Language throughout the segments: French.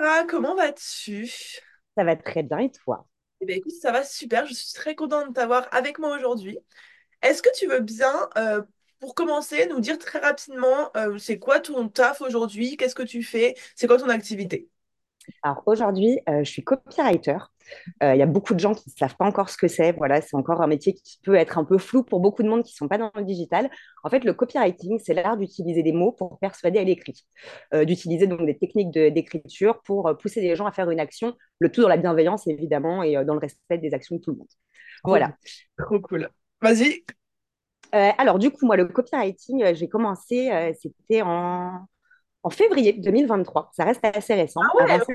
Sarah, comment vas-tu? Ça va très bien et toi? Eh bien, écoute, ça va super. Je suis très contente de t'avoir avec moi aujourd'hui. Est-ce que tu veux bien, euh, pour commencer, nous dire très rapidement, euh, c'est quoi ton taf aujourd'hui? Qu'est-ce que tu fais? C'est quoi ton activité? Alors aujourd'hui, euh, je suis copywriter. Euh, Il y a beaucoup de gens qui ne savent pas encore ce que c'est. Voilà, c'est encore un métier qui peut être un peu flou pour beaucoup de monde qui ne sont pas dans le digital. En fait, le copywriting, c'est l'art d'utiliser des mots pour persuader à l'écrit, Euh, d'utiliser donc des techniques de- d'écriture pour pousser les gens à faire une action, le tout dans la bienveillance évidemment et dans le respect des actions de tout le monde. Voilà. trop cool. Vas-y. Alors du coup, moi, le copywriting, j'ai commencé, c'était en, en février 2023. Ça reste assez Ah récent. ouais, Avant ça.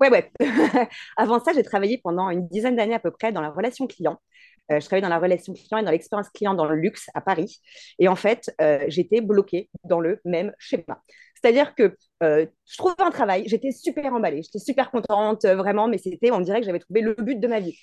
Ouais, ouais. Avant ça, j'ai travaillé pendant une dizaine d'années à peu près dans la relation client. Euh, je travaillais dans la relation client et dans l'expérience client dans le luxe à Paris. Et en fait, euh, j'étais bloquée dans le même schéma. C'est-à-dire que euh, je trouvais un travail, j'étais super emballée, j'étais super contente, vraiment, mais c'était, on dirait que j'avais trouvé le but de ma vie.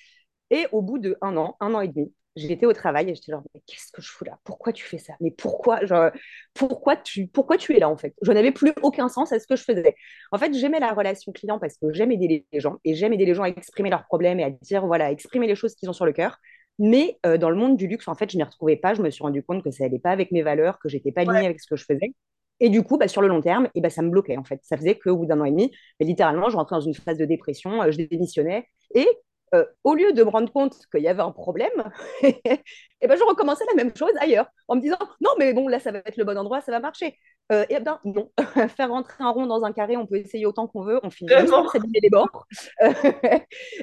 Et au bout de un an, un an et demi, j'étais au travail et j'étais genre, mais qu'est-ce que je fous là? Pourquoi tu fais ça? Mais pourquoi, genre, pourquoi tu, pourquoi tu es là en fait? Je n'avais plus aucun sens à ce que je faisais. En fait, j'aimais la relation client parce que j'aime aider les gens et j'aime aider les gens à exprimer leurs problèmes et à dire, voilà, à exprimer les choses qu'ils ont sur le cœur. Mais euh, dans le monde du luxe, en fait, je ne m'y retrouvais pas. Je me suis rendu compte que ça n'allait pas avec mes valeurs, que j'étais pas alignée Ouais. avec ce que je faisais. Et du coup, bah, sur le long terme, et bah, ça me bloquait en fait. Ça faisait qu'au bout d'un an et demi, bah, littéralement, je rentrais dans une phase de dépression, euh, je démissionnais. Et euh, au lieu de me rendre compte qu'il y avait un problème, et ben, je recommençais la même chose ailleurs, en me disant non, mais bon, là, ça va être le bon endroit, ça va marcher. Euh, et ben non, faire rentrer un rond dans un carré, on peut essayer autant qu'on veut, on finit par s'abîmer les bords.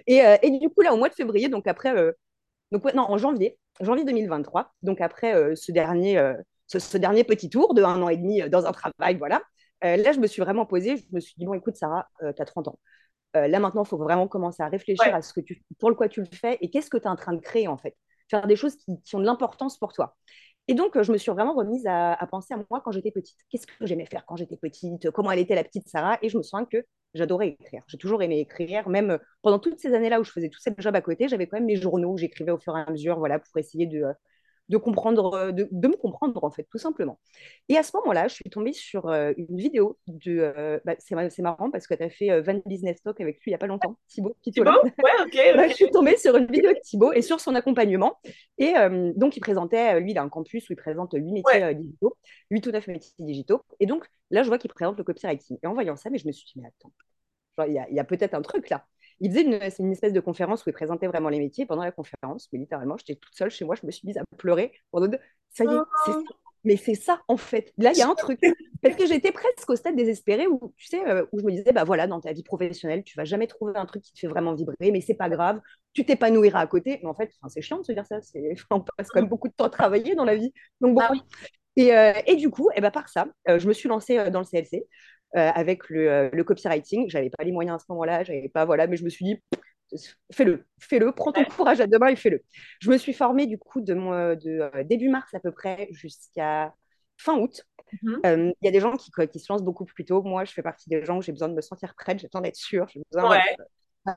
Et, euh, et, du coup, là, au mois de février, donc après, euh, donc ouais, non, en janvier, janvier 2023, donc après ce, dernier, ce, ce, dernier petit tour de un an et demi dans un travail, voilà, là, je me suis vraiment posée, je me suis dit, bon, écoute, Sarah, tu as 30 ans. Euh, là, maintenant, il faut vraiment commencer à réfléchir Ouais. à ce que tu, pour le quoi tu le fais et qu'est-ce que tu es en train de créer, en fait. Faire des choses qui, qui ont de l'importance pour toi. Et donc, euh, je me suis vraiment remise à, à penser à moi quand j'étais petite. Qu'est-ce que j'aimais faire quand j'étais petite? Comment elle était la petite Sarah? Et je me sens que j'adorais écrire. J'ai toujours aimé écrire. Même euh, pendant toutes ces années-là où je faisais tous ces jobs à côté, j'avais quand même mes journaux où j'écrivais au fur et à mesure, voilà, pour essayer de, de comprendre, euh, de, de, me comprendre en fait, tout simplement. Et à ce moment-là, je suis tombée sur euh, une vidéo de, euh, bah, c'est marrant parce que tu as fait euh, Van Business Talk avec lui il n'y a pas longtemps, Thibaut Thibaut? Ouais, ok, bah, je suis tombée sur une vidéo de Thibaut et sur son accompagnement. Et donc, il présentait, lui, il a un campus où il présente huit métiers Ouais. digitaux, huit ou neuf métiers digitaux. Et donc, là, je vois qu'il présente le copywriting. Et en voyant ça, mais je me suis dit, mais attends, il y a, y a peut-être un truc là. Il faisait une, une, espèce de conférence où il présentait vraiment les métiers. Pendant la conférence, mais littéralement, j'étais toute seule chez moi, je me suis mise à pleurer. Ça y est, c'est ça. Mais c'est ça, en fait. Là, il y a un truc. Parce que j'étais presque au stade désespéré où, tu sais, euh, où je me disais, bah voilà, dans ta vie professionnelle, tu vas jamais trouver un truc qui te fait vraiment vibrer, mais c'est pas grave, tu t'épanouiras à côté. Mais en fait, c'est chiant de se dire ça. On passe quand même beaucoup de temps à travailler dans la vie. Donc bon. Ah oui. Et, euh, et, du coup, et ben par ça, euh, je me suis lancée dans le CLC avec le, le copywriting. J'avais pas les moyens à ce moment-là, j'avais pas, voilà, mais je me suis dit, fais-le, fais-le, prends ton courage à deux mains et fais-le. Je me suis formée du coup de, mon, de euh, début mars à peu près jusqu'à fin août. Il Mhm. euh, y a des gens qui, qui, se lancent beaucoup plus tôt. Moi, je fais partie des gens où j'ai besoin de me sentir prête, j'ai besoin d'être sûre, j'ai besoin. Ouais.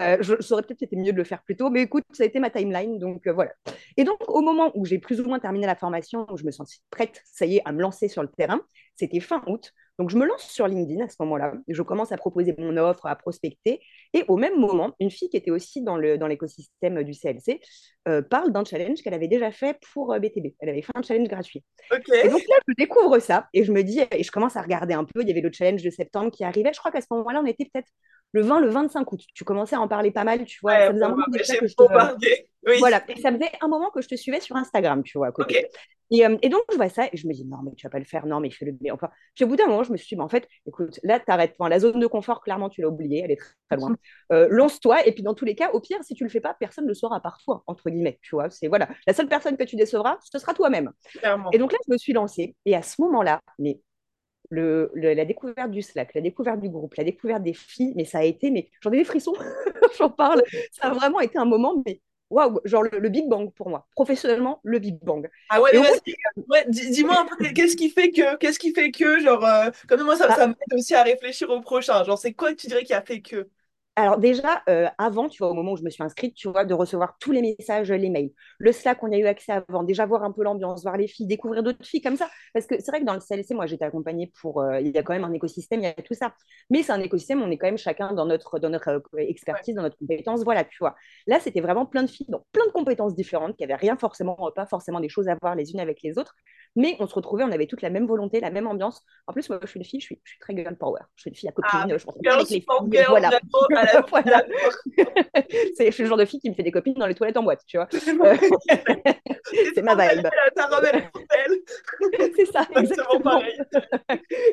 Euh, je, ça aurait peut-être été mieux de le faire plus tôt, mais écoute, ça a été ma timeline, donc euh, voilà. Et donc, au moment où j'ai plus ou moins terminé la formation, où je me sentais prête, ça y est, à me lancer sur le terrain, c'était fin août. Donc, je me lance sur LinkedIn à ce moment-là. Je commence à proposer mon offre, à prospecter. Et au même moment, une fille qui était aussi dans, le, dans l'écosystème du CLC euh, parle d'un challenge qu'elle avait déjà fait pour euh, BTB. Elle avait fait un challenge gratuit. Et donc là, je découvre ça et je me dis, et je commence à regarder un peu. Il y avait le challenge de septembre qui arrivait. Je crois qu'à ce moment-là, on était peut-être le 20, le 25 août. Tu commençais à en parler pas mal, tu vois. Ouais, ça faisait un j'ai que je te... Oui. Voilà, et ça faisait un moment que je te suivais sur Instagram, tu vois, à côté. Et, euh, et, donc, je vois ça et je me dis, non, mais tu vas pas le faire, non, mais fais-le. Enfin, puis au bout d'un moment, je me suis dit, mais en fait, écoute, là, t'arrêtes. Enfin, la zone de confort, clairement, tu l'as oubliée, elle est très, très loin. Euh, Lance-toi, et puis dans tous les cas, au pire, si tu le fais pas, personne ne le saura par toi, entre guillemets, tu vois. C'est voilà, la seule personne que tu décevras, ce sera toi-même. Et donc là, je me suis lancée, et à ce moment-là, mais le, le, la découverte du Slack, la découverte du groupe, la découverte des filles, mais ça a été, mais j'en ai des frissons, j'en parle, ça a vraiment été un moment, mais waouh, genre le, le, Big Bang pour moi, professionnellement, le Big Bang. Ah ouais, dis-moi un peu, qu'est-ce qui fait que, qu'est-ce qui fait que, genre, euh, comme moi, ça, Ah. ça m'aide aussi à réfléchir au prochain. Genre, c'est quoi que tu dirais qui a fait que? Alors déjà, euh, avant, tu vois, au moment où je me suis inscrite, tu vois, de recevoir tous les messages, les mails, le Slack, on a eu accès avant, déjà voir un peu l'ambiance, voir les filles, découvrir d'autres filles comme ça. Parce que c'est vrai que dans le CLC, moi, j'étais accompagnée pour, euh, il y a quand même un écosystème, il y a tout ça. Mais c'est un écosystème, on est quand même chacun dans notre, dans notre euh, expertise, dans notre compétence, voilà, tu vois. Là, c'était vraiment plein de filles, donc plein de compétences différentes, qui n'avaient rien forcément, pas forcément des choses à voir les unes avec les autres. Mais on se retrouvait, on avait toute la même volonté, la même ambiance. En plus, moi, je suis une fille, je suis, je suis très girl power. Je suis une fille à copine, ah, je pense avec les filles. Voilà. voilà. c'est, je suis le genre de fille qui me fait des copines dans les toilettes en boîte, tu vois. c'est ma vibe. Ta robe, C'est ça, exactement. Pareil.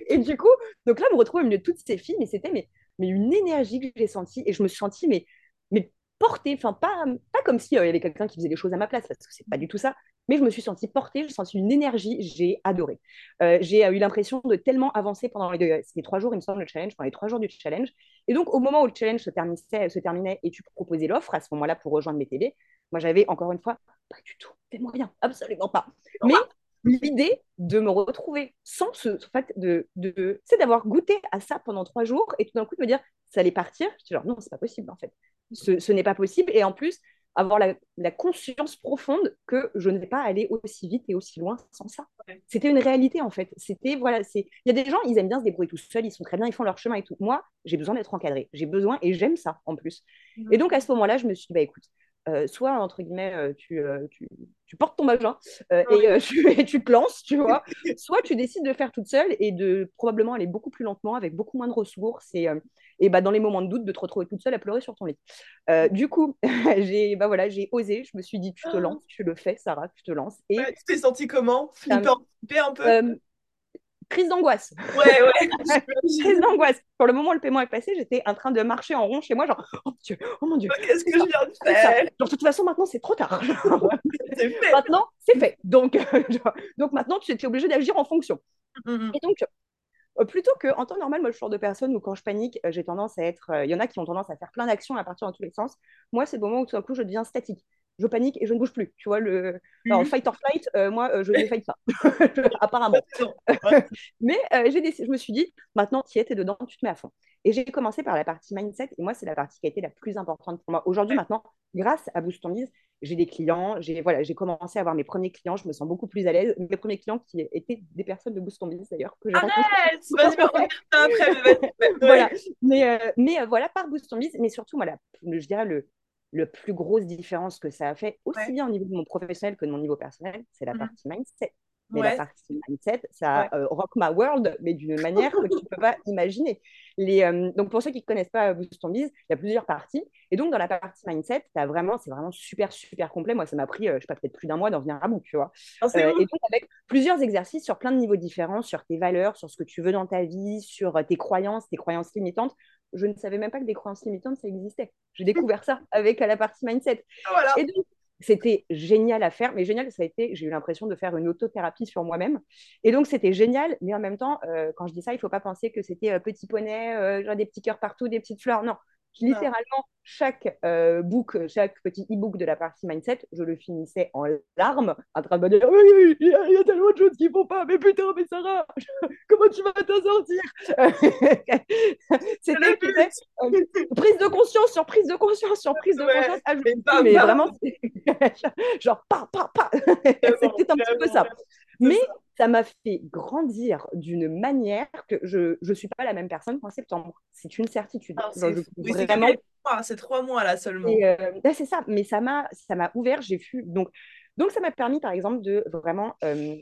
et du coup, donc là, me retrouve au milieu de toutes ces filles, mais c'était mais, mais une énergie que j'ai sentie et je me suis sentie mais, mais portée, enfin pas, pas comme s'il euh, y avait quelqu'un qui faisait des choses à ma place, parce que c'est pas du tout ça, mais je me suis sentie portée, j'ai senti une énergie, j'ai adoré. Euh, j'ai eu l'impression de tellement avancer pendant les, deux, les trois jours, il me semble, le challenge, pendant les trois jours du challenge. Et donc, au moment où le challenge se terminait, se terminait et tu proposais l'offre, à ce moment-là, pour rejoindre mes télé, moi, j'avais encore une fois, pas du tout des moyens, absolument pas. Mais l'idée de me retrouver sans ce fait de, de c'est d'avoir goûté à ça pendant trois jours et tout d'un coup de me dire ça allait partir? Je genre non c'est pas possible en fait ce, ce n'est pas possible et en plus avoir la, conscience profonde que je ne vais pas aller aussi vite et aussi loin sans ça. C'était une réalité en fait. C'était voilà, c'est il y a des gens, ils aiment bien se débrouiller tout seuls, ils sont très bien, ils font leur chemin et tout. Moi, j'ai besoin d'être encadré, j'ai besoin et j'aime ça en plus. Et donc à ce moment-là, je me suis dit bah écoute, euh, soit entre guillemets euh, tu, euh, tu, tu, portes ton vagin et, tu, et, tu, te lances, tu vois, soit tu décides de faire toute seule et de probablement aller beaucoup plus lentement avec beaucoup moins de ressources et et bah, dans les moments de doute, de te retrouver toute seule à pleurer sur ton lit. Euh, du coup, j'ai bah, voilà, osé, je me suis dit, tu te lances, tu le fais, Sarah, tu te lances. Et tu t'es sentie comment? Flippant, un peu? Euh, Crise d'angoisse. Ouais, ouais. crise d'angoisse. Pour le moment où le paiement est passé, j'étais en train de marcher en rond chez moi, genre, oh mon Dieu, oh mon Dieu. Qu'est-ce que je viens de faire? Genre, de toute façon, maintenant, c'est trop tard. fait. Maintenant, c'est fait. Donc, donc maintenant, tu es obligé d'agir en fonction. Mm, mm, mm. Et donc, plutôt qu'en temps normal, moi, je suis le genre de personne où quand je panique, euh, j'ai tendance à être. Euh, il y en a qui ont tendance à faire plein d'actions à partir dans tous les sens. Moi, c'est le moment où tout d'un coup, je deviens statique. Je panique et je ne bouge plus. Tu vois, le mhm. fight or flight, moi, je ne fight pas, apparemment. Mais j'ai je me suis dit, maintenant, tu es, tu es dedans, tu te mets à fond. Et j'ai commencé par la partie mindset. Et moi, c'est la partie qui a été la plus importante pour moi. Aujourd'hui, maintenant, grâce à Boost on j'ai des clients, j'ai voilà, j'ai commencé à avoir mes premiers clients, je me sens beaucoup plus à l'aise. Mes premiers clients qui étaient des personnes de Boost Business d'ailleurs que Arrête, vas-y, après, voilà. Mais euh, mais euh, voilà par Boost Business, mais surtout voilà, je dirais le le plus grosse différence que ça a fait aussi bien au niveau de mon professionnel que de mon niveau personnel, c'est la mmh partie mindset. Mais la partie mindset, ça euh, rock my world, mais d'une manière que tu ne peux pas imaginer. Les, euh, donc, pour ceux qui ne connaissent pas Boost on Biz, il y a plusieurs parties. Et donc, dans la partie mindset, as vraiment, c'est vraiment super, super complet. Moi, ça m'a pris, euh, je sais pas, peut-être plus d'un mois d'en venir à bout, tu vois. Ah, et donc, avec plusieurs exercices sur plein de niveaux différents, sur tes valeurs, sur ce que tu veux dans ta vie, sur tes croyances, tes croyances limitantes. Je ne savais même pas que des croyances limitantes, ça existait. J'ai découvert ça avec la partie mindset. Ah, voilà. Et donc, c'était génial à faire, mais génial, ça a été, j'ai eu l'impression de faire une autothérapie sur moi-même. Et donc, c'était génial, mais en même temps, euh, quand je dis ça, il ne faut pas penser que c'était euh, petit poney, euh, des petits cœurs partout, des petites fleurs. Non, littéralement, chaque euh, book, chaque petit e-book de la partie mindset, je le finissais en larmes, en train de me dire Oui, il y, a tellement de choses qui ne vont pas, mais putain, mais Sarah, comment tu vas t'en sortir? C'était prise de conscience sur prise de conscience sur prise de conscience. Ah, mais, vraiment, genre, pas, pas, pas. C'était un petit peu ça. Mais ça m'a fait grandir d'une manière que je ne suis pas la même personne qu'en septembre. C'est une certitude. Ah, c'est trois mois là seulement. Euh, ben, c'est ça, mais ça m'a ouvert. J'ai vu donc donc ça m'a permis par exemple de vraiment euh,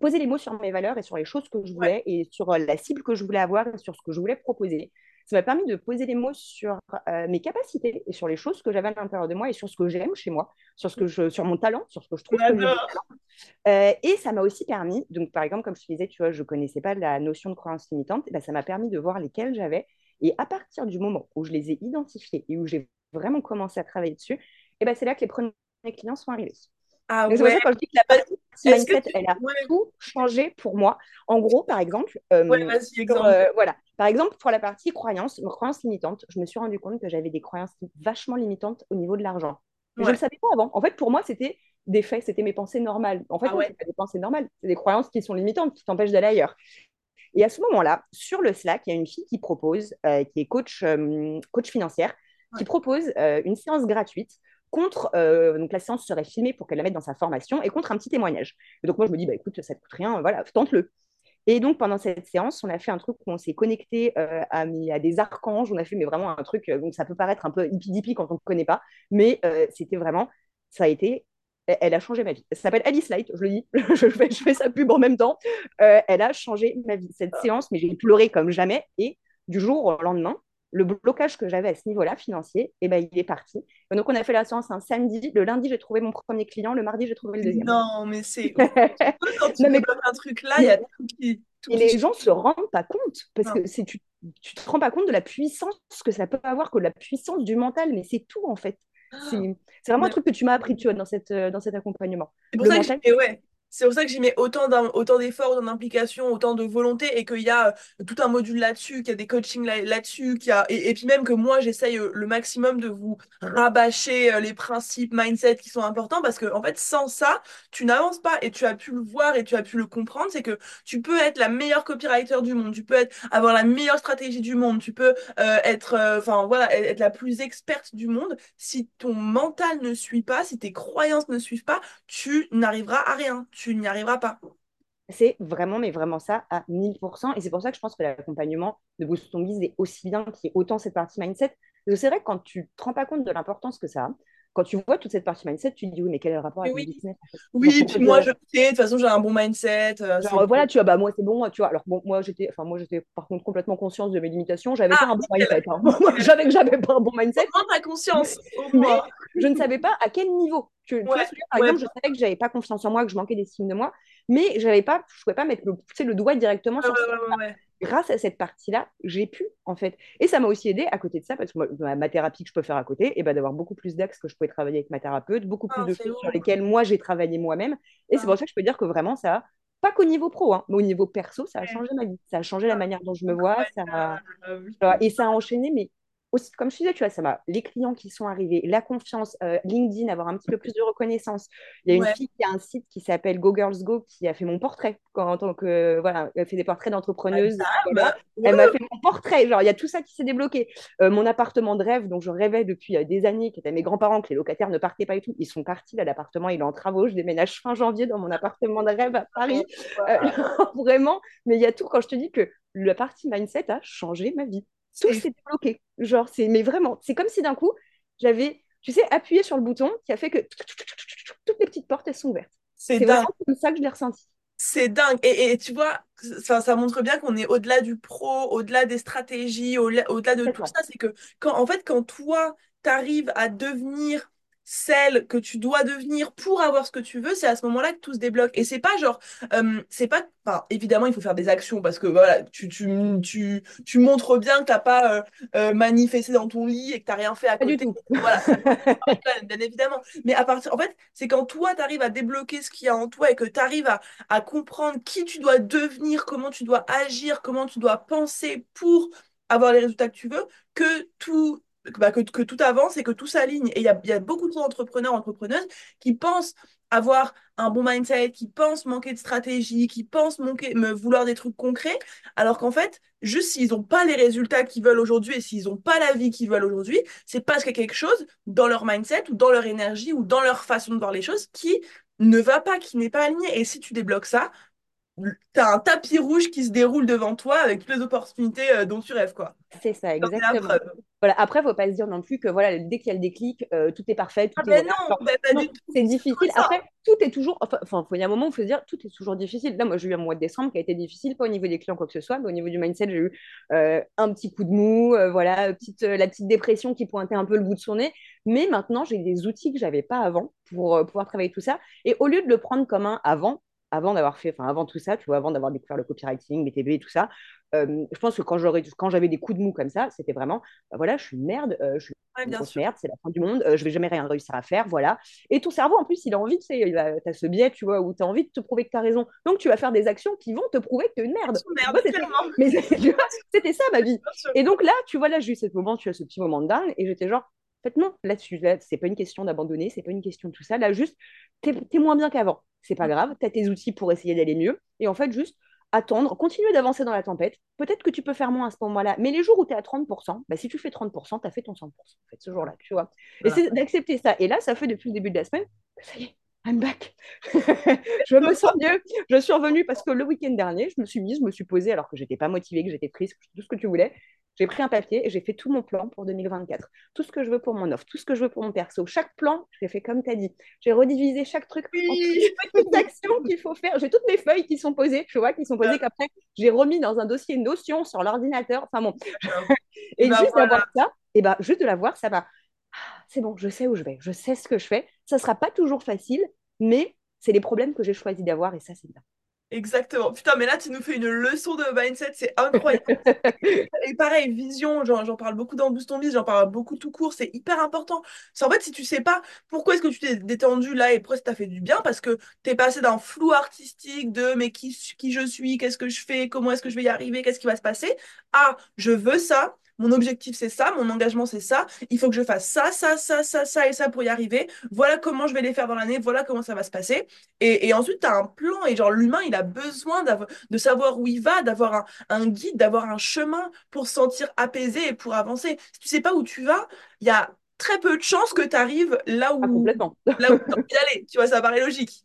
poser les mots sur mes valeurs et sur les choses que je voulais et sur euh, la cible que je voulais avoir et sur ce que je voulais proposer. Ça m'a permis de poser les mots sur mes capacités et sur les choses que j'avais à l'intérieur de moi et sur ce que j'aime chez moi, sur, ce que je, sur mon talent, sur ce que je trouve que Et ça m'a aussi permis, donc par exemple, comme je te disais, tu vois, je ne connaissais pas la notion de croyance limitante, et ben, ça m'a permis de voir lesquelles j'avais et à partir du moment où je les ai identifiés et où j'ai vraiment commencé à travailler dessus, et ben c'est là que les premiers clients sont arrivés. Ah ouais. C'est quand je dis que la partie mindset, elle a tout changé pour moi? En gros, par exemple, euh, exemple. Euh, voilà. Par exemple, pour la partie croyance, croyance limitante, je me suis rendu compte que j'avais des croyances vachement limitantes au niveau de l'argent. Je ne le savais pas avant. En fait, pour moi, c'était des faits, c'était mes pensées normales. En fait, ah c'est pas des pensées normales, c'est des croyances qui sont limitantes, qui t'empêchent d'aller ailleurs. Et à ce moment-là, sur le Slack, il y a une fille qui propose, euh, qui est coach, euh, coach financière, qui propose euh, une séance gratuite contre, donc la séance serait filmée pour qu'elle la mette dans sa formation et contre un petit témoignage. Et donc moi je me dis, bah écoute, ça ne coûte rien, voilà, tente-le. Et donc, pendant cette séance, on a fait un truc où on s'est connecté euh, à, à, des archanges. On a fait mais vraiment un truc, donc ça peut paraître un peu hippie quand on ne connaît pas, mais euh, c'était vraiment, ça a été, elle a changé ma vie. Elle s'appelle Alice Light, je le dis, je, fais, je fais sa pub en même temps. Euh, elle a changé ma vie. Cette séance, mais j'ai pleuré comme jamais. Et du jour au lendemain, le blocage que j'avais à ce niveau-là financier, eh ben, il est parti. Et donc, on a fait la séance un samedi. Le lundi, j'ai trouvé mon premier client. Le mardi, j'ai trouvé le deuxième. Non, mais c'est. Quand tu non, mais... un truc là, il y a tout qui. et les gens ne se rendent pas compte. Parce que c'est, tu ne te rends pas compte de la puissance que ça peut avoir, que la puissance du mental. Mais c'est tout, en fait. C'est, ah. vraiment un truc que tu m'as appris, tu vois, dans, cette, dans cet accompagnement. C'est pour ça que ouais. C'est pour ça que j'y mets autant, d'efforts, autant d'implication, autant de volonté et qu'il y a euh, tout un module là-dessus, qu'il y a des coachings là-dessus, qu'il a... et, puis même que moi, j'essaye euh, le maximum de vous rabâcher euh, les principes, mindset qui sont importants parce que, en fait, sans ça, tu n'avances pas et tu as pu le voir et tu as pu le comprendre. C'est que tu peux être la meilleure copywriter du monde, tu peux être, avoir la meilleure stratégie du monde, tu peux être, enfin voilà, être la plus experte du monde. Si ton mental ne suit pas, si tes croyances ne suivent pas, tu n'arriveras à rien n'y arriveras pas. C'est vraiment, mais vraiment ça à 1000%. Et c'est pour ça que je pense que l'accompagnement de Boost Ton Biz est aussi bien qu'il y ait autant cette partie mindset. C'est vrai que quand tu ne te rends pas compte de l'importance que ça a, quand tu vois toute cette partie mindset, tu te dis oui, mais quel est le rapport avec oui. le business Oui, puis moi, je sais, de toute façon, j'ai un bon mindset. Euh, genre, voilà, tu vois, bah, moi, c'est bon, tu vois. Alors, bon, moi, j'étais, enfin, moi, j'étais par contre complètement conscience de mes limitations. J'avais ah, pas un bon mindset. Hein. j'avais que j'avais pas un bon mindset. Comment ta conscience Mais je ne savais pas à quel niveau. Tu, ouais, tu vois, par exemple, je savais que j'avais pas confiance en moi, que je manquais d'estime de moi, mais j'avais pas, je pouvais pas mettre le, le doigt directement sur ça grâce à cette partie-là, j'ai pu, en fait. Et ça m'a aussi aidé à côté de ça, parce que moi, ma thérapie que je peux faire à côté, et ben, d'avoir beaucoup plus d'axes que je pouvais travailler avec ma thérapeute, beaucoup plus ah, de choses sur lesquelles moi j'ai travaillé moi-même. Et c'est pour ah. ça que je peux dire que vraiment, ça pas qu'au niveau pro, hein, mais au niveau perso, ça a changé ma vie. Ça a changé la manière dont je me vois. Ça a... Et ça a enchaîné, mais aussi, comme je disais, tu vois, ça m'a, les clients qui sont arrivés, la confiance, euh, LinkedIn, avoir un petit peu plus de reconnaissance. Il y a une fille qui a un site qui s'appelle Go Girls Go qui a fait mon portrait quand, en tant que, voilà, elle fait des portraits d'entrepreneuses. Ah, elle m'a fait mon portrait. Genre, il y a tout ça qui s'est débloqué. Euh, mon appartement de rêve, dont je rêvais depuis euh, des années, qui était mes grands-parents, que les locataires ne partaient pas et tout, ils sont partis. Là, l'appartement, il est en travaux. Je déménage fin janvier dans mon appartement de rêve à Paris. vraiment. Mais il y a tout. Quand je te dis que la partie mindset a changé ma vie tout s'est débloqué. Genre, c'est, mais vraiment, c'est comme si d'un coup, j'avais, tu sais, appuyé sur le bouton qui a fait que toutes les petites portes, elles sont ouvertes. C'est vraiment comme ça que je l'ai ressenti. C'est dingue. Et, et, tu vois, ça, ça montre bien qu'on est au-delà du pro, au-delà des stratégies, au-delà de tout ça. C'est que, quand, en fait, quand toi, tu arrives à devenir celle que tu dois devenir pour avoir ce que tu veux, c'est à ce moment-là que tout se débloque. Et c'est pas genre, euh, c'est pas, enfin, évidemment, il faut faire des actions parce que voilà, tu, tu, tu, tu montres bien que t'as pas euh, euh, manifesté dans ton lit et que t'as rien fait à côté. du tout. Voilà, bien évidemment. Mais à partir, en fait, c'est quand toi, tu arrives à débloquer ce qu'il y a en toi et que tu arrives à, à comprendre qui tu dois devenir, comment tu dois agir, comment tu dois penser pour avoir les résultats que tu veux, que tout bah, que, tout avance et que tout s'aligne. Et il y a, beaucoup d'entrepreneurs, entrepreneuses qui pensent avoir un bon mindset, qui pensent manquer de stratégie, qui pensent me vouloir des trucs concrets, alors qu'en fait, juste s'ils n'ont pas les résultats qu'ils veulent aujourd'hui et s'ils n'ont pas la vie qu'ils veulent aujourd'hui, c'est parce qu'il y a quelque chose dans leur mindset ou dans leur énergie ou dans leur façon de voir les choses qui ne va pas, qui n'est pas aligné. Et si tu débloques ça, tu as un tapis rouge qui se déroule devant toi avec toutes les opportunités euh, dont tu rêves, quoi. C'est ça, exactement. Voilà. Après, il ne faut pas se dire non plus que voilà, dès qu'il y a le déclic, euh, tout est parfait. Tout ah ben non, ben c'est difficile. Après, tout est toujours. Enfin, il y a un moment où il faut se dire tout est toujours difficile. Là, moi, j'ai eu un mois de décembre qui a été difficile, pas au niveau des clients, quoi que ce soit, mais au niveau du mindset, j'ai eu euh, un petit coup de mou, voilà, petite, la petite dépression qui pointait un peu le bout de son nez. Mais maintenant, j'ai des outils que je n'avais pas avant pour pouvoir travailler tout ça. Et au lieu de le prendre comme un avant, avant d'avoir fait, enfin avant tout ça, tu vois, avant d'avoir découvert le copywriting, les TV et tout ça, euh, je pense que quand j'aurais, quand j'avais des coups de mou comme ça, c'était vraiment, bah voilà, je suis une merde, euh, je suis une grosse merde, c'est la fin du monde, euh, je vais jamais rien réussir à faire, voilà. Et ton cerveau, en plus, il a envie, tu sais, as ce biais, tu vois, où tu as envie de te prouver que tu as raison. Donc, tu vas faire des actions qui vont te prouver que tu es une merde. mais c'était ça ma vie. Et donc là, tu vois, là, j'ai eu ce moment, tu as ce petit moment de dingue, et j'étais genre, en fait, non, là-dessus, là, c'est pas une question d'abandonner, c'est pas une question de tout ça. Là, juste, t'es es moins bien qu'avant. C'est pas grave, tu as tes outils pour essayer d'aller mieux. Et en fait, juste attendre, continuer d'avancer dans la tempête. Peut-être que tu peux faire moins à ce moment-là, mais les jours où tu es à 30%, bah, si tu fais 30%, tu as fait ton 100% en fait, ce jour-là, tu vois. Et c'est d'accepter ça. Et là, ça fait depuis le début de la semaine, ça y est, I'm back. je me sens mieux. Je suis revenue parce que le week-end dernier, je me suis mise, je me suis posée alors que j'étais pas motivée, que j'étais triste, tout ce que tu voulais. J'ai pris un papier et j'ai fait tout mon plan pour 2024. Tout ce que je veux pour mon offre, tout ce que je veux pour mon perso. Chaque plan, je l'ai fait comme tu as dit. J'ai redivisé chaque truc oui. en petites actions qu'il faut faire. J'ai toutes mes feuilles qui sont posées, tu vois, qui sont posées qu'après, j'ai remis dans un dossier Notion sur l'ordinateur. Enfin bon. et bah, juste d'avoir ça, et ben, juste de l'avoir, ça va c'est bon, je sais où je vais, je sais ce que je fais. Ça ne sera pas toujours facile, mais c'est les problèmes que j'ai choisi d'avoir et ça, c'est bien. Exactement. Putain, mais là, tu nous fais une leçon de mindset, c'est incroyable. et pareil, vision, j'en parle beaucoup dans Boost Biz, j'en parle beaucoup tout court, c'est hyper important. C'est en fait, si tu sais pas pourquoi est-ce que tu t'es détendu là et pourquoi ça t'a fait du bien, parce que tu es passé d'un flou artistique de mais qui, qui je suis, qu'est-ce que je fais, comment est-ce que je vais y arriver, qu'est-ce qui va se passer, à je veux ça, mon objectif c'est ça, mon engagement c'est ça, il faut que je fasse ça, ça, ça, ça, ça et ça pour y arriver, voilà comment je vais les faire dans l'année, voilà comment ça va se passer. Et, ensuite, tu as un plan et genre l'humain, il a besoin de savoir où il va, d'avoir un, guide, d'avoir un chemin pour se sentir apaisé et pour avancer. Si tu sais pas où tu vas, il y a très peu de chances que tu arrives là où, ah, là où tu as envie d'aller. Tu vois, ça paraît logique.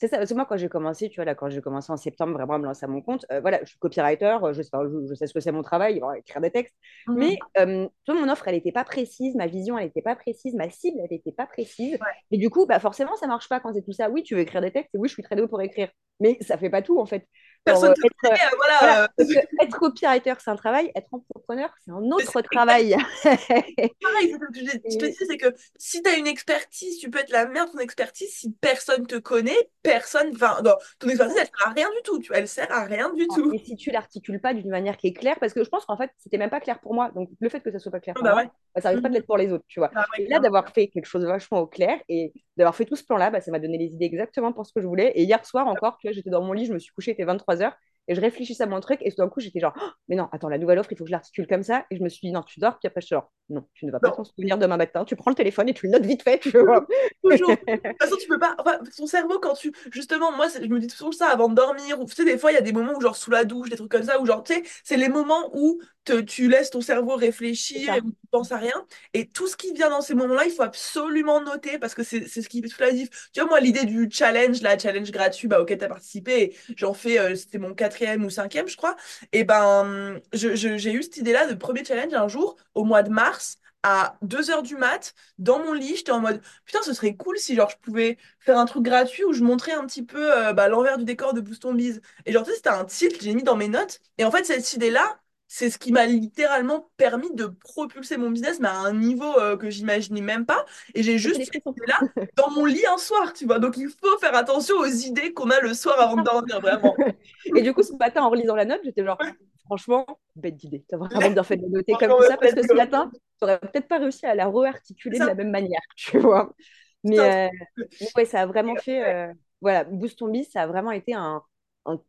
C'est ça, parce que moi, quand j'ai commencé, tu vois, là, quand j'ai commencé en septembre, vraiment à me lancer à mon compte, euh, voilà, je suis copywriter, euh, je sais, je, sais ce que c'est mon travail, écrire des textes, mmh. mais euh, mon offre, elle n'était pas précise, ma vision, elle n'était pas précise, ma cible, elle n'était pas précise. Et du coup, bah, forcément, ça marche pas quand c'est tout ça. Oui, tu veux écrire des textes, et oui, je suis très douée pour écrire, mais ça fait pas tout, en fait. Personne être, connaît, voilà. être copywriter, c'est un travail, être entrepreneur, c'est un autre travail. Pareil, je te dis, c'est que si tu as une expertise, tu peux être la merde de ton expertise, si personne te connaît, personne, enfin, ton expertise, elle sert à rien du tout, tu, elle sert à rien du tout. Et si tu l'articules pas d'une manière qui est claire, parce que je pense qu'en fait, c'était même pas clair pour moi, donc le fait que ça soit pas clair pour bah moi, bah, ça arrive pas de l'être pour les autres, tu vois. Et là, d'avoir fait quelque chose de vachement au clair et d'avoir fait tout ce plan-là, bah, ça m'a donné les idées exactement pour ce que je voulais. Et hier soir encore, tu vois, j'étais dans mon lit, je me suis couchée, il était 23 heures et je réfléchissais à mon truc, et tout d'un coup, j'étais genre, oh, mais non, attends, la nouvelle offre, il faut que je l'articule comme ça. Et je me suis dit, non, tu dors, puis après, je suis genre, non, tu ne vas pas t'en souvenir demain matin, tu prends le téléphone et tu le notes vite fait, tu vois. Toujours. De toute façon, tu peux pas. Enfin, ton cerveau, quand tu. Justement, moi, je me dis toujours ça avant de dormir, ou tu sais, des fois, il y a des moments où, genre, sous la douche, des trucs comme ça, où, genre, tu sais, c'est les moments où tu laisses ton cerveau réfléchir et tu penses à rien. Et tout ce qui vient dans ces moments-là, il faut absolument noter parce que c'est ce qui fait tout la diff. Tu vois, moi, l'idée du challenge, la challenge gratuit bah, auquel tu as participé, j'en fais, euh, c'était mon quatrième ou cinquième, je crois. Et ben, j'ai eu cette idée-là de premier challenge un jour, au mois de mars, à 2h du mat, dans mon lit, j'étais en mode putain, ce serait cool si genre je pouvais faire un truc gratuit où je montrais un petit peu euh, bah, l'envers du décor de Boost Bise. Et genre, tu sais, c'était un titre que j'ai mis dans mes notes. Et en fait, cette idée-là, c'est ce qui m'a littéralement permis de propulser mon business mais à un niveau euh, que j'imaginais même pas. Et j'ai juste été là dans mon lit un soir, tu vois. Donc il faut faire attention aux idées qu'on a le soir avant de dormir, vraiment. Et du coup, ce matin, en relisant la note, j'étais genre, franchement, bête d'idée. Tu as vraiment bien fait de noter comme ça parce que ce matin, tu n'aurais peut-être pas réussi à la rearticuler de la même manière, tu vois. Mais, euh, ouais, ça a vraiment fait. Euh, voilà, Boost ton bis, ça a vraiment été un, un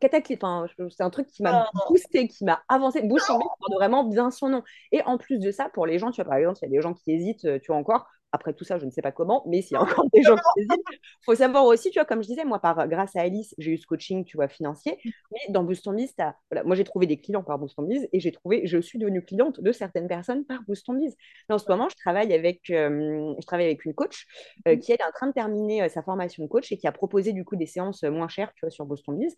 cataclysme. c'est un truc qui m'a oh. boosté, qui m'a avancé. Bouche en porte vraiment bien son nom. Et en plus de ça, pour les gens, tu vois, par exemple, il y a des gens qui hésitent, euh, tu vois, encore, après tout ça, je ne sais pas comment, mais s'il y a encore des gens qui hésitent, il faut savoir aussi, tu vois, comme je disais, moi, par, grâce à Alice, j'ai eu ce coaching, tu vois, financier. Mais dans Boost Biz, voilà, moi, j'ai trouvé des clients par Boost Biz et j'ai trouvé, je suis devenue cliente de certaines personnes par Boost Biz. en ce moment, je travaille avec, euh, je travaille avec une coach euh, qui est en train de terminer euh, sa formation de coach et qui a proposé du coup des séances moins chères, tu vois, sur Boost Biz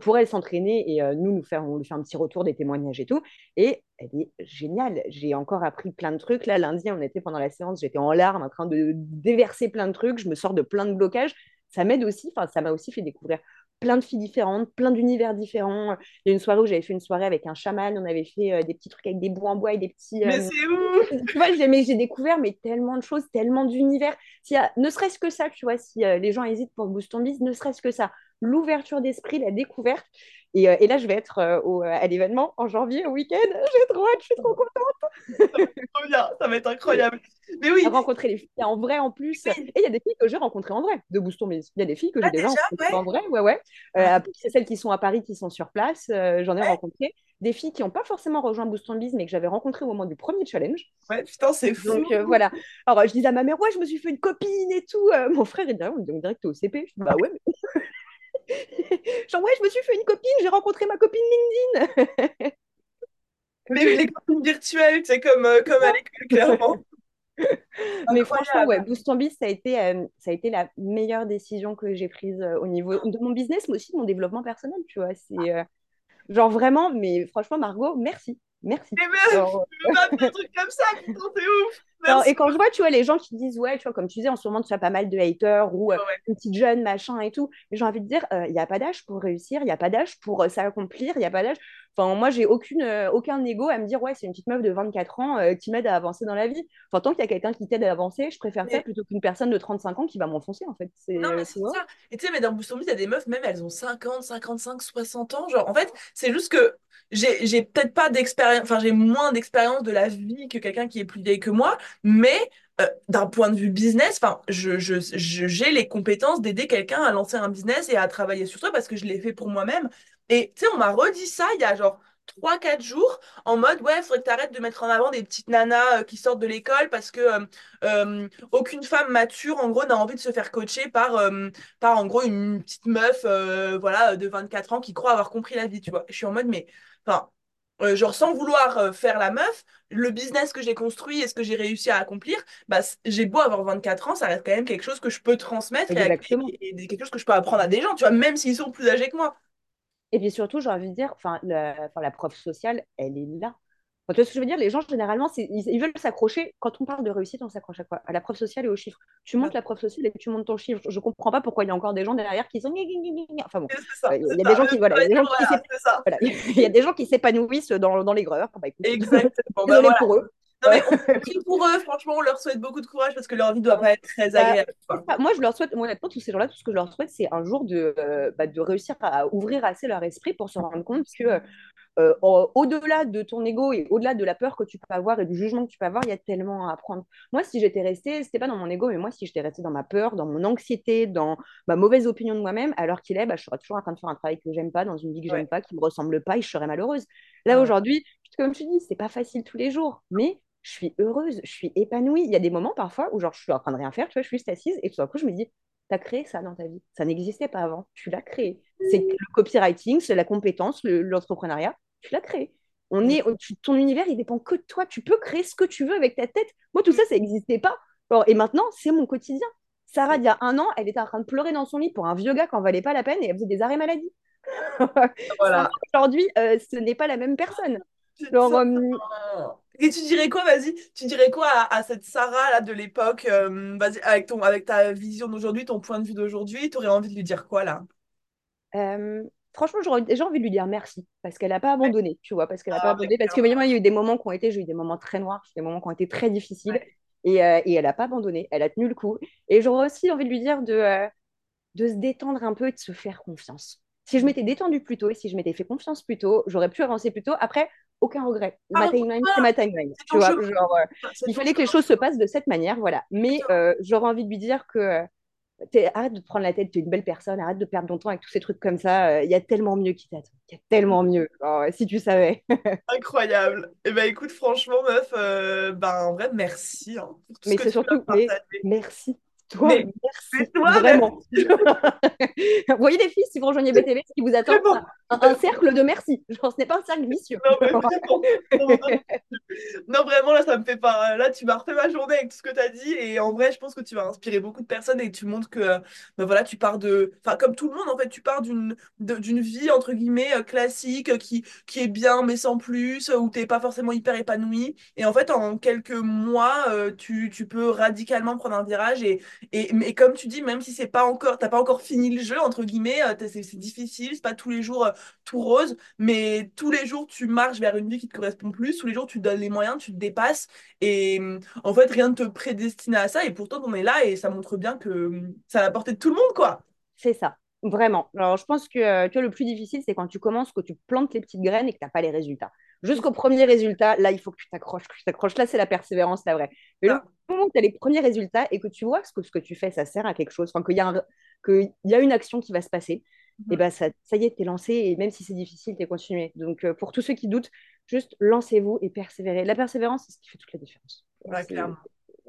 pour elle s'entraîner et nous, nous faire, on lui fait un petit retour des témoignages et tout. Et elle est géniale. J'ai encore appris plein de trucs. Là, lundi, on était pendant la séance, j'étais en larmes en train de déverser plein de trucs. Je me sors de plein de blocages. Ça m'aide aussi. Enfin, ça m'a aussi fait découvrir plein de filles différentes, plein d'univers différents. Il y a une soirée où j'avais fait une soirée avec un chaman. On avait fait euh, des petits trucs avec des bouts en bois et des petits. Mais euh, c'est où Tu vois, j'ai découvert mais tellement de choses, tellement d'univers. ne serait-ce que ça, tu vois, si euh, les gens hésitent pour Boost ton ne serait-ce que ça l'ouverture d'esprit, la découverte. Et, euh, et, là, je vais être euh, au, à l'événement en janvier, au week-end. J'ai trop hâte, je suis trop contente. ça va être trop bien, ça va être incroyable. Mais oui. Rencontrer les filles en vrai en plus. Et il y a des filles que j'ai rencontrées en vrai, de Booston mais Il y a des filles que j'ai ah, déjà, rencontrées en vrai. Ouais, ouais. Euh, c'est celles qui sont à Paris, qui sont sur place. J'en ai rencontré. Des filles qui n'ont pas forcément rejoint Booston Biz, mais que j'avais rencontrées au moment du premier challenge. Ouais, putain, c'est fou. Donc voilà. Alors, je disais à ma mère, ouais, je me suis fait une copine et tout. mon frère est derrière, on dirait que t'es au CP. Je dis, bah ouais, mais... Genre, ouais, je me suis fait une copine, j'ai rencontré ma copine LinkedIn. les, les copines virtuelles, c'est comme, euh, comme à l'école, clairement. Mais franchement, ouais, Boost ça a été, euh, ça a été la meilleure décision que j'ai prise euh, au niveau de mon business, mais aussi de mon développement personnel, tu vois. C'est euh, genre vraiment, mais franchement, Margot, merci. Merci. Et même, Genre, je veux pas faire des trucs comme ça, putain, c'est ouf. Et quand je vois, tu vois, les gens qui disent, ouais, tu vois, comme tu disais, en ce moment, tu as pas mal de haters ou euh, Ouais, une petite jeune, machin et tout. J'ai envie de dire, il n'y a pas d'âge pour réussir, il n'y a pas d'âge pour euh, s'accomplir, il n'y a pas d'âge. Enfin, moi, j'ai aucune, euh, aucun ego à me dire, ouais, c'est une petite meuf de 24 ans euh, qui m'aide à avancer dans la vie. Enfin, tant qu'il y a quelqu'un qui t'aide à avancer, je préfère ça Mais- plutôt qu'une personne de 35 ans qui va m'enfoncer, en fait. Non, mais euh, c'est ça. Et tu sais, mais dans Boost il y a des meufs, même elles ont 50, 55, 60 ans. Genre, en fait, c'est juste que j'ai j'ai peut-être pas d'expérience, enfin, j'ai moins d'expérience de la vie que quelqu'un qui est plus vieille que moi, mais euh, d'un point de vue business, je, j'ai les compétences d'aider quelqu'un à lancer un business et à travailler sur soi parce que je l'ai fait pour moi-même. Et tu sais, on m'a redit ça il y a genre trois quatre jours en mode, ouais, il faudrait que tu arrêtes de mettre en avant des petites nanas euh, qui sortent de l'école parce que euh, aucune femme mature, en gros, n'a envie de se faire coacher par, par en gros, une petite meuf voilà, de 24 ans qui croit avoir compris la vie, tu vois. Je suis en mode, mais, enfin, euh, genre, sans vouloir euh, faire la meuf, le business que j'ai construit et ce que j'ai réussi à accomplir, bah, j'ai beau avoir 24 ans, ça reste quand même quelque chose que je peux transmettre et, Exactement. et- et quelque chose que je peux apprendre à des gens, tu vois, même s'ils sont plus âgés que moi. Et puis surtout, j'ai envie de dire, enfin, la, enfin, la preuve sociale, elle est là. Enfin, tu vois ce que je veux dire? Les gens, généralement, ils, ils veulent s'accrocher. Quand on parle de réussite, on s'accroche à quoi? À la preuve sociale et aux chiffres. Tu montes la preuve sociale et tu montes ton chiffre. Je comprends pas pourquoi il y a encore des gens derrière qui sont... Enfin bon, euh, il y a des gens qui, voilà, il y a des gens qui s'épanouissent dans, dans l'aigreur. Bah, Exactement. Bah, voilà. pour eux. Non, mais on pour eux, franchement, on leur souhaite beaucoup de courage parce que leur vie doit pas être très Bah, agréable. quoi. moi, je leur souhaite, moi, honnêtement, tous ces gens-là, tout ce que je leur souhaite, c'est un jour de, euh, bah, de réussir à ouvrir assez leur esprit pour se rendre compte que euh, au- au-delà de ton ego et au-delà de la peur que tu peux avoir et du jugement que tu peux avoir, il y a tellement à apprendre. Moi, si j'étais restée, c'était pas dans mon ego, mais moi, si j'étais restée dans ma peur, dans mon anxiété, dans ma mauvaise opinion de moi-même, alors qu'il est, bah, je serais toujours en train de faire un travail que j'aime pas, dans une vie que Ouais. j'aime pas, qui me ressemble pas, et je serais malheureuse. Là, Ouais. aujourd'hui, comme je te dis, c'est pas facile tous les jours, mais je suis heureuse, je suis épanouie. Il y a des moments parfois où genre, je suis en train de rien faire, tu vois, je suis juste assise, et tout d'un coup, je me dis, T'as créé ça dans ta vie. Ça n'existait pas avant. Tu l'as créé. C'est le copywriting, c'est la compétence, le- l'entrepreneuriat. Tu l'as créé. On est, tu- ton univers, il dépend que de toi. Tu peux créer ce que tu veux avec ta tête. Moi, tout ça, ça n'existait pas. Alors, et maintenant, c'est mon quotidien. Sarah, il y a un an, elle était en train de pleurer dans son lit pour un vieux gars qui n'en valait pas la peine et elle faisait des arrêts maladie. Voilà. aujourd'hui, euh, ce n'est pas la même personne. Genre, euh, Et tu dirais quoi, vas-y, tu dirais quoi à, à cette Sarah là de l'époque, euh, vas-y, avec ton, avec ta vision d'aujourd'hui, ton point de vue d'aujourd'hui, tu aurais envie de lui dire quoi là? Franchement, j'aurais déjà envie de lui dire merci parce qu'elle n'a pas Ouais. abandonné, tu vois, parce qu'elle n'a pas Ah, ouais, abandonné, parce que vraiment, il y a eu des moments qui ont été, j'ai eu des moments très noirs, des moments qui ont été très difficiles, Ouais. et, euh, et elle n'a pas abandonné, elle a tenu le coup. Et j'aurais aussi envie de lui dire de, euh, de se détendre un peu et de se faire confiance. Si je m'étais détendue plus tôt et si je m'étais fait confiance plus tôt, j'aurais pu avancer plus tôt. Après, aucun regret. Ma Ah, timeline, c'est ma timeline, tu vois, genre, euh, il fallait que les choses se passent de cette manière, voilà. Mais j'aurais envie de lui dire que arrête de te prendre la tête, tu es une belle personne, arrête de perdre ton temps avec tous ces trucs comme ça. euh, Il y a tellement mieux qui t'attend. Il y a tellement mieux. Euh, si tu savais. Incroyable. Et ben écoute, franchement, meuf, euh, ben en vrai, merci hein, pour tout ce Mais c'est surtout, mais merci. Toi, Mais, merci. toi, Vraiment. merci. Vous voyez les filles, si vous rejoignez BTV, ce qui vous attend, un, un cercle de merci. Genre, ce n'est pas un cercle vicieux. Non, mais. Non, vraiment, là, ça me fait pas. Là, tu m'as refait ma journée avec tout ce que tu as dit. Et en vrai, je pense que tu vas inspirer beaucoup de personnes et tu montres que, euh, ben voilà, tu pars de. Enfin, comme tout le monde, en fait, tu pars d'une vie, entre guillemets, euh, classique, euh, qui, qui est bien, mais sans plus, euh, où t'es pas forcément hyper épanoui. Et en fait, en quelques mois, euh, tu, tu peux radicalement prendre un virage. Et, et, comme tu dis, même si c'est pas encore, t'as pas encore fini le jeu, entre guillemets, euh, c'est difficile, c'est pas tous les jours euh, tout rose, mais tous les jours, tu marches vers une vie qui te correspond plus. Tous les jours, tu donnes les moyens, tu te dépasses. Et en fait, rien ne te prédestine à ça. Et pourtant, on est là et ça montre bien que c'est à la portée de tout le monde, quoi. C'est ça, vraiment. Alors, je pense que tu vois, le plus difficile, c'est quand tu commences, que tu plantes les petites graines et que tu n'as pas les résultats. Jusqu'au premier résultat, là, il faut que tu t'accroches, que tu t'accroches. Là, c'est la persévérance, la vraie. Mais le Ça. moment où tu as les premiers résultats et que tu vois que ce que, tu fais, ça sert à quelque chose, enfin, qu'il y a un- qu'il y a une action qui va se passer, et ben ça, ça y est, tu es lancé. Et même si c'est difficile, tu es continué. Donc, euh, pour tous ceux qui doutent, juste lancez-vous et persévérez. La persévérance, c'est ce qui fait toute la différence. Ouais, clairement.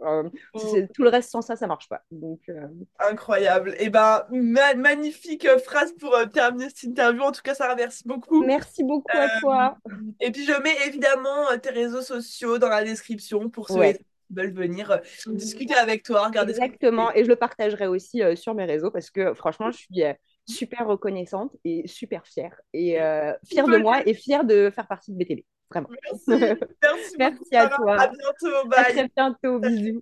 Euh, Oh, tout le reste sans ça, ça marche pas. Donc, euh, incroyable. Et ben, ma- magnifique euh, phrase pour euh, terminer cette interview. En tout cas, Sarah, merci beaucoup. merci beaucoup à toi. et puis, je mets évidemment tes réseaux sociaux dans la description pour ceux Ouais. qui veulent venir euh, discuter avec toi, regarder Exactement. Et je le partagerai aussi sur mes réseaux parce que franchement, je suis super reconnaissante et super fière. Et euh, fière de moi et fière de faire partie de BTB. Vraiment. Merci. Merci à Sarah. À toi. bientôt. À Bye. très bientôt. Bisous.